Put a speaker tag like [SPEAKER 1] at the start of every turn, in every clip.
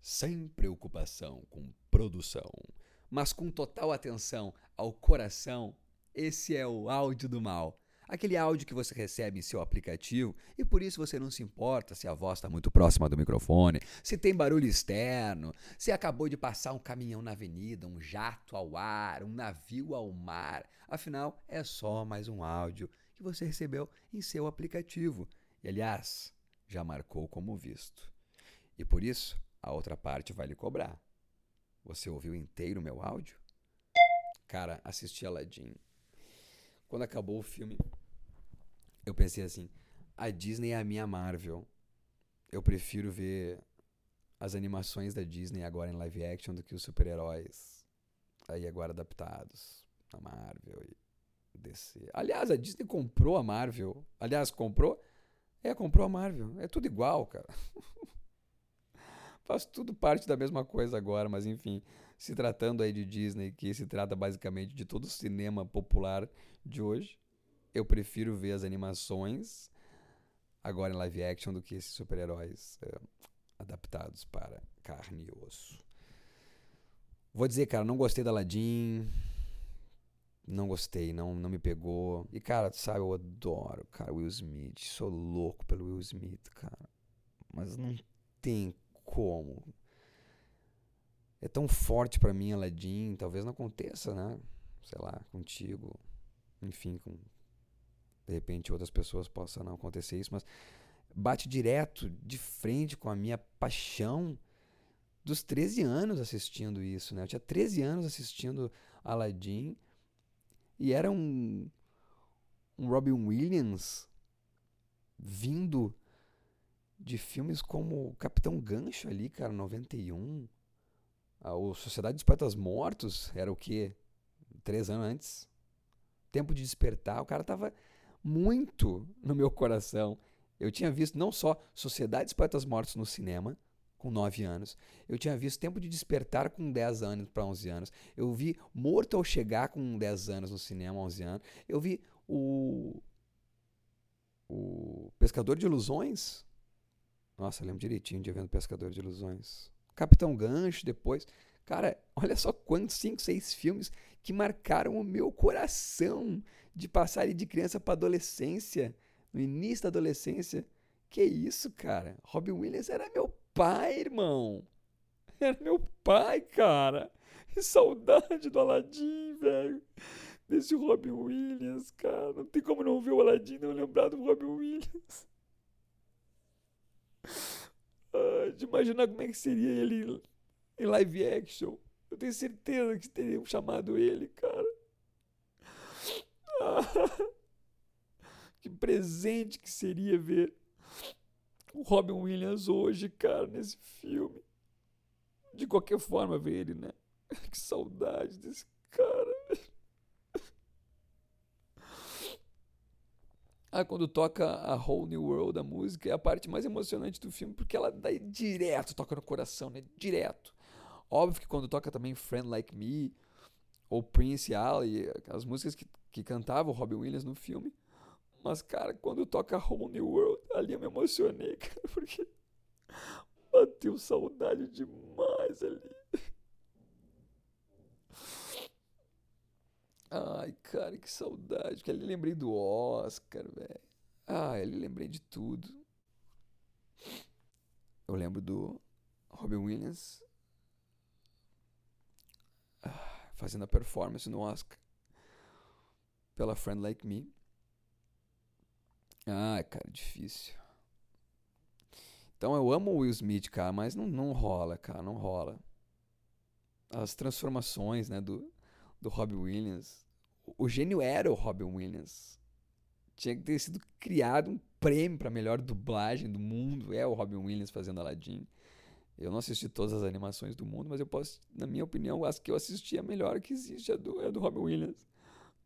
[SPEAKER 1] sem preocupação com produção, mas com total atenção ao coração, esse é o áudio do mal. Aquele áudio que você recebe em seu aplicativo e por isso você não se importa se a voz está muito próxima do microfone, se tem barulho externo, se acabou de passar um caminhão na avenida, um jato ao ar, um navio ao mar. Afinal, é só mais um áudio que você recebeu em seu aplicativo. E aliás, já marcou como visto. E por isso, a outra parte vai lhe cobrar. Você ouviu inteiro meu áudio? Cara, assisti Aladdin. Quando acabou o filme, eu pensei assim: a Disney é a minha Marvel. Eu prefiro ver as animações da Disney agora em live action do que os super-heróis aí agora adaptados na Marvel e DC. Aliás, a Disney comprou a Marvel. Aliás, comprou? É, comprou a Marvel. É tudo igual, cara. Faz tudo parte da mesma coisa agora, mas enfim, se tratando aí de Disney, que se trata basicamente de todo o cinema popular de hoje, eu prefiro ver as animações agora em live action do que esses super-heróis é, adaptados para carne e osso. Vou dizer, cara, não gostei da Aladdin. Não gostei, não, não me pegou. E, cara, sabe, eu adoro, cara, Will Smith. Sou louco pelo Will Smith, cara. Mas não tem como. É tão forte para mim, Aladdin. Talvez não aconteça, né? Sei lá, contigo. Enfim, com de repente outras pessoas possa não acontecer isso, mas bate direto de frente com a minha paixão dos 13 anos assistindo isso, né? Eu tinha 13 anos assistindo Aladdin e era um, um Robin Williams vindo de filmes como Capitão Gancho ali, cara, 91. A o Sociedade dos Poetas Mortos era o quê? Três anos antes. Tempo de Despertar. O cara tava muito no meu coração. Eu tinha visto não só Sociedade dos Poetas Mortos no cinema, com 9 anos. Eu tinha visto Tempo de Despertar com 10 anos para 11 anos. Eu vi Morto ao Chegar com 10 anos no cinema, 11 anos. Eu vi o o Pescador de Ilusões. Nossa, lembro direitinho de vendo Pescador de Ilusões. Capitão Gancho depois. Cara, olha só quantos 5, 6 filmes que marcaram o meu coração de passar de criança para adolescência, no início da adolescência. Que isso, cara? Robin Williams era meu pai, irmão. Era meu pai, cara. Que saudade do Aladdin, velho. Desse Robin Williams, cara. Não tem como não ver o Aladdin não lembrar do Robin Williams. Ah, de imaginar como é que seria ele em live action. Eu tenho certeza que teriam chamado ele, cara. que presente que seria ver o Robin Williams hoje, cara, nesse filme. De qualquer forma, ver ele, né? Que saudade desse cara. Ah, quando toca a Whole New World, a música, é a parte mais emocionante do filme, porque ela dá direto, toca no coração, né? Direto. Óbvio que quando toca também Friend Like Me, ou Prince Alley, as músicas que, que cantava o Robin Williams no filme. Mas, cara, quando toca Whole New World, ali eu me emocionei, cara, porque bateu saudade demais ali. Ai, cara, que saudade. Que ali lembrei do Oscar, velho. Ah, ali lembrei de tudo. Eu lembro do Robin Williams fazendo a performance no Oscar pela Friend Like Me. Ah, cara, difícil. Então eu amo o Will Smith, cara, mas não, não rola, cara, não rola. As transformações, né, do, do Robin Williams. O, gênio era o Robin Williams. Tinha que ter sido criado um prêmio para melhor dublagem do mundo. É o Robin Williams fazendo Aladdin. Eu não assisti todas as animações do mundo, mas eu posso, na minha opinião, as que eu assisti a melhor que existe é do, é do Robin Williams.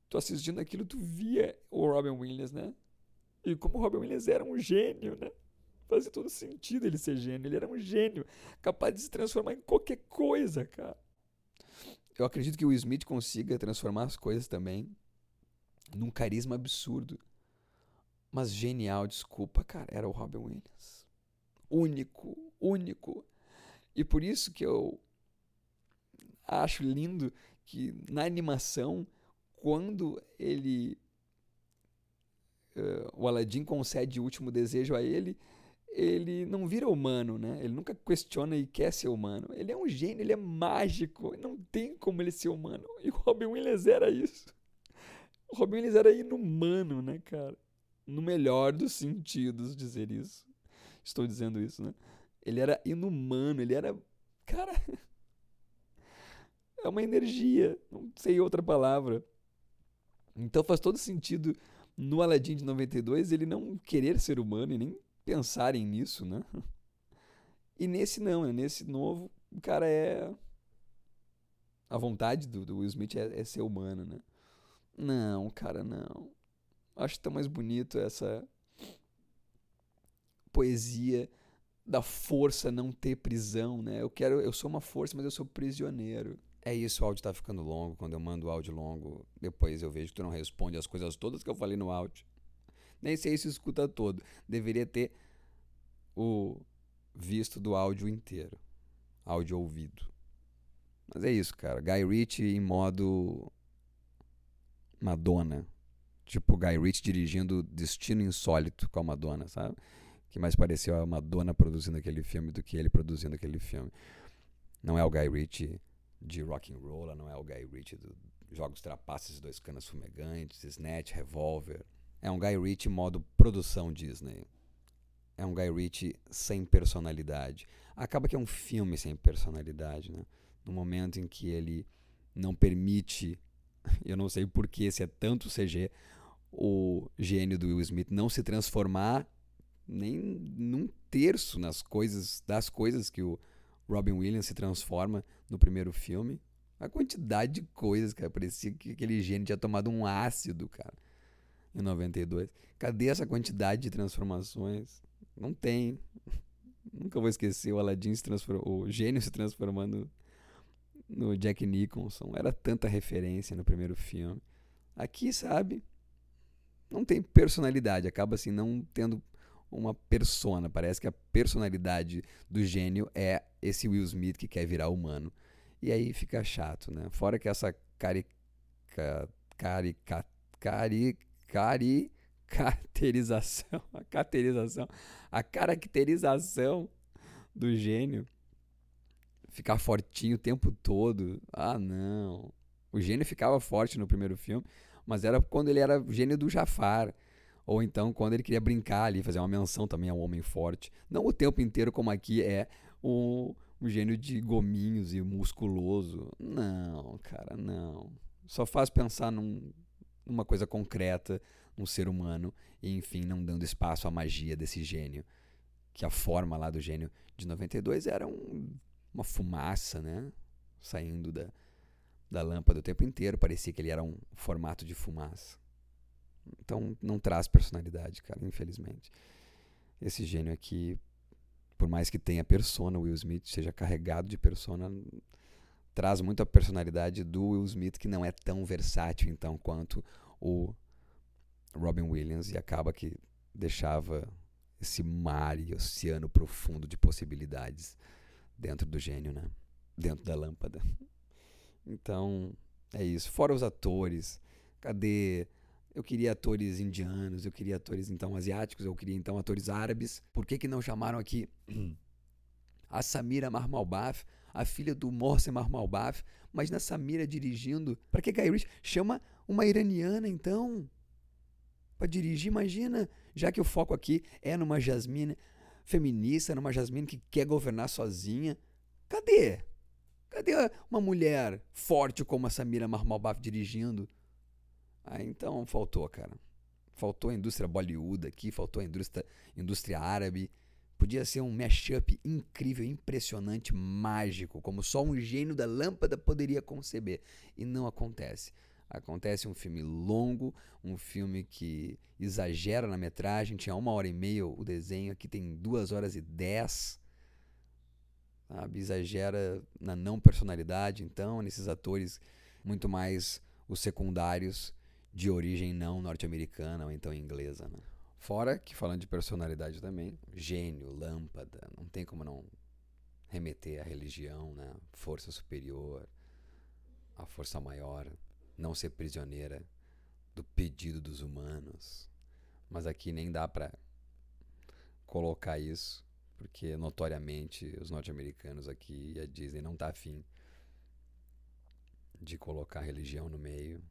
[SPEAKER 1] Tu assistindo aquilo, tu via o Robin Williams, né? E como o Robin Williams era um gênio, né? Fazia todo sentido ele ser gênio. Ele era um gênio, capaz de se transformar em qualquer coisa, cara. Eu acredito que o Smith consiga transformar as coisas também num carisma absurdo. Mas genial, desculpa, cara, era o Robin Williams. Único, único. E por isso que eu acho lindo que na animação, quando ele. Uh, o Aladdin concede o último desejo a ele, ele não vira humano, né? Ele nunca questiona e quer ser humano. Ele é um gênio, ele é mágico, não tem como ele ser humano. E o Robin Williams era isso. O Robin Williams era inumano, né, cara? No melhor dos sentidos dizer isso. Estou dizendo isso, né? Ele era inumano, ele era. Cara. É uma energia, não sei outra palavra. Então faz todo sentido no Aladdin de 92 ele não querer ser humano e nem pensarem nisso, né? E nesse não, né? nesse novo, o cara é. A vontade do, do Will Smith é, é, ser humano, né? Não, cara, não. Acho tão mais bonito essa poesia da força não ter prisão, né? Eu quero, eu sou uma força, mas eu sou prisioneiro. É isso, o áudio tá ficando longo. Quando eu mando o áudio longo, depois eu vejo que tu não responde as coisas todas que eu falei no áudio. Nem sei se escuta todo. Deveria ter o visto do áudio inteiro. Áudio ouvido. Mas é isso, cara. Guy Ritchie em modo Madonna. Tipo Guy Ritchie dirigindo Destino Insólito com a Madonna, sabe? Que mais pareceu a Madonna produzindo aquele filme do que ele produzindo aquele filme. Não é o Guy Ritchie de rock and roll, não é o Guy Ritchie do Jogos Trapaças Dois Canas Fumegantes, Snatch, Revolver. É um Guy Ritchie modo produção Disney. É um Guy Ritchie sem personalidade. Acaba que é um filme sem personalidade, né? No momento em que ele não permite, eu não sei porquê, se é tanto CG, o gênio do Will Smith não se transformar nem num terço nas coisas das coisas que o Robin Williams se transforma no primeiro filme. A quantidade de coisas, cara, parecia que aquele gênio tinha tomado um ácido, cara em 92. Cadê essa quantidade de transformações? Não tem. Nunca vou esquecer o Aladdin se transformou, o gênio se transformando no Jack Nicholson. Era tanta referência no primeiro filme. Aqui, sabe, não tem personalidade, acaba assim não tendo uma persona. Parece que a personalidade do gênio é esse Will Smith que quer virar humano. E aí fica chato, né? Fora que essa carica, carica, carica cari caracterização, a caracterização, a caracterização do gênio ficar fortinho o tempo todo. Ah, não. O gênio ficava forte no primeiro filme, mas era quando ele era gênio do Jafar. Ou então quando ele queria brincar ali, fazer uma menção também ao homem forte. Não o tempo inteiro, como aqui é o, o gênio de gominhos e musculoso. Não, cara, não. Só faz pensar num uma coisa concreta, um ser humano, e enfim, não dando espaço à magia desse gênio. Que a forma lá do gênio de 92 era um, uma fumaça, né? Saindo da, da lâmpada o tempo inteiro, parecia que ele era um formato de fumaça. Então não traz personalidade, cara, infelizmente. Esse gênio aqui, por mais que tenha persona, Will Smith seja carregado de persona, traz muito a personalidade do Will Smith, que não é tão versátil então quanto o Robin Williams e acaba que deixava esse mar e oceano profundo de possibilidades dentro do gênio, né? Dentro da lâmpada. Então, é isso. Fora os atores, cadê eu queria atores indianos, eu queria atores então asiáticos, eu queria então atores árabes. Por que que não chamaram aqui a Samira Marmalbaf? A filha do Mohsen Mahmalbaf. Imagina a Samira dirigindo. Para que Guy Ritchie chama uma iraniana então? Para dirigir, imagina. Já que o foco aqui é numa Jasmine feminista, numa Jasmine que quer governar sozinha. Cadê? Cadê uma mulher forte como a Samira Mahmalbaf dirigindo? Ah, então faltou, cara. Faltou a indústria Bollywood aqui, faltou a indústria, indústria árabe. Podia ser um mashup incrível, impressionante, mágico, como só um gênio da lâmpada poderia conceber. E não acontece. Acontece um filme longo, um filme que exagera na metragem. Tinha uma hora e meia o desenho, aqui tem duas horas e dez. Sabe? Exagera na não personalidade, então, nesses atores muito mais os secundários de origem não norte-americana ou então inglesa. Né? Fora que, falando de personalidade também, gênio, lâmpada, não tem como não remeter à religião, né? Força superior, a força maior, não ser prisioneira do pedido dos humanos. Mas aqui nem dá para colocar isso, porque notoriamente os norte-americanos aqui e a Disney não tá afim de colocar religião no meio.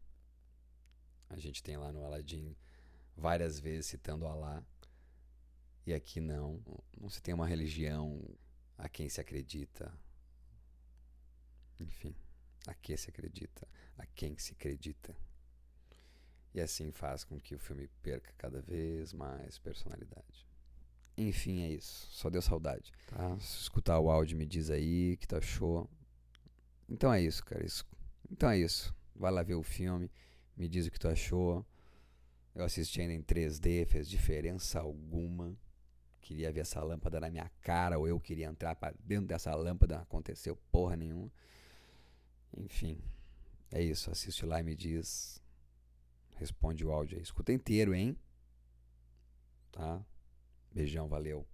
[SPEAKER 1] A gente tem lá no Aladdin várias vezes citando Alá. E aqui não. Não se tem uma religião a quem se acredita. Enfim, a que se acredita, a quem se acredita. E assim faz com que o filme perca cada vez mais personalidade. Enfim, é isso. Só deu saudade. Tá? Se escutar o áudio, me diz aí que tu achou. Então é isso, cara. Então é isso. Vai lá ver o filme, me diz o que tu achou. Eu assisti ainda em 3D, fez diferença alguma. Queria ver essa lâmpada na minha cara, ou eu queria entrar para dentro dessa lâmpada, não aconteceu porra nenhuma. Enfim, é isso. Assiste lá e me diz. Responde o áudio aí. Escuta inteiro, hein? Tá? Beijão, valeu.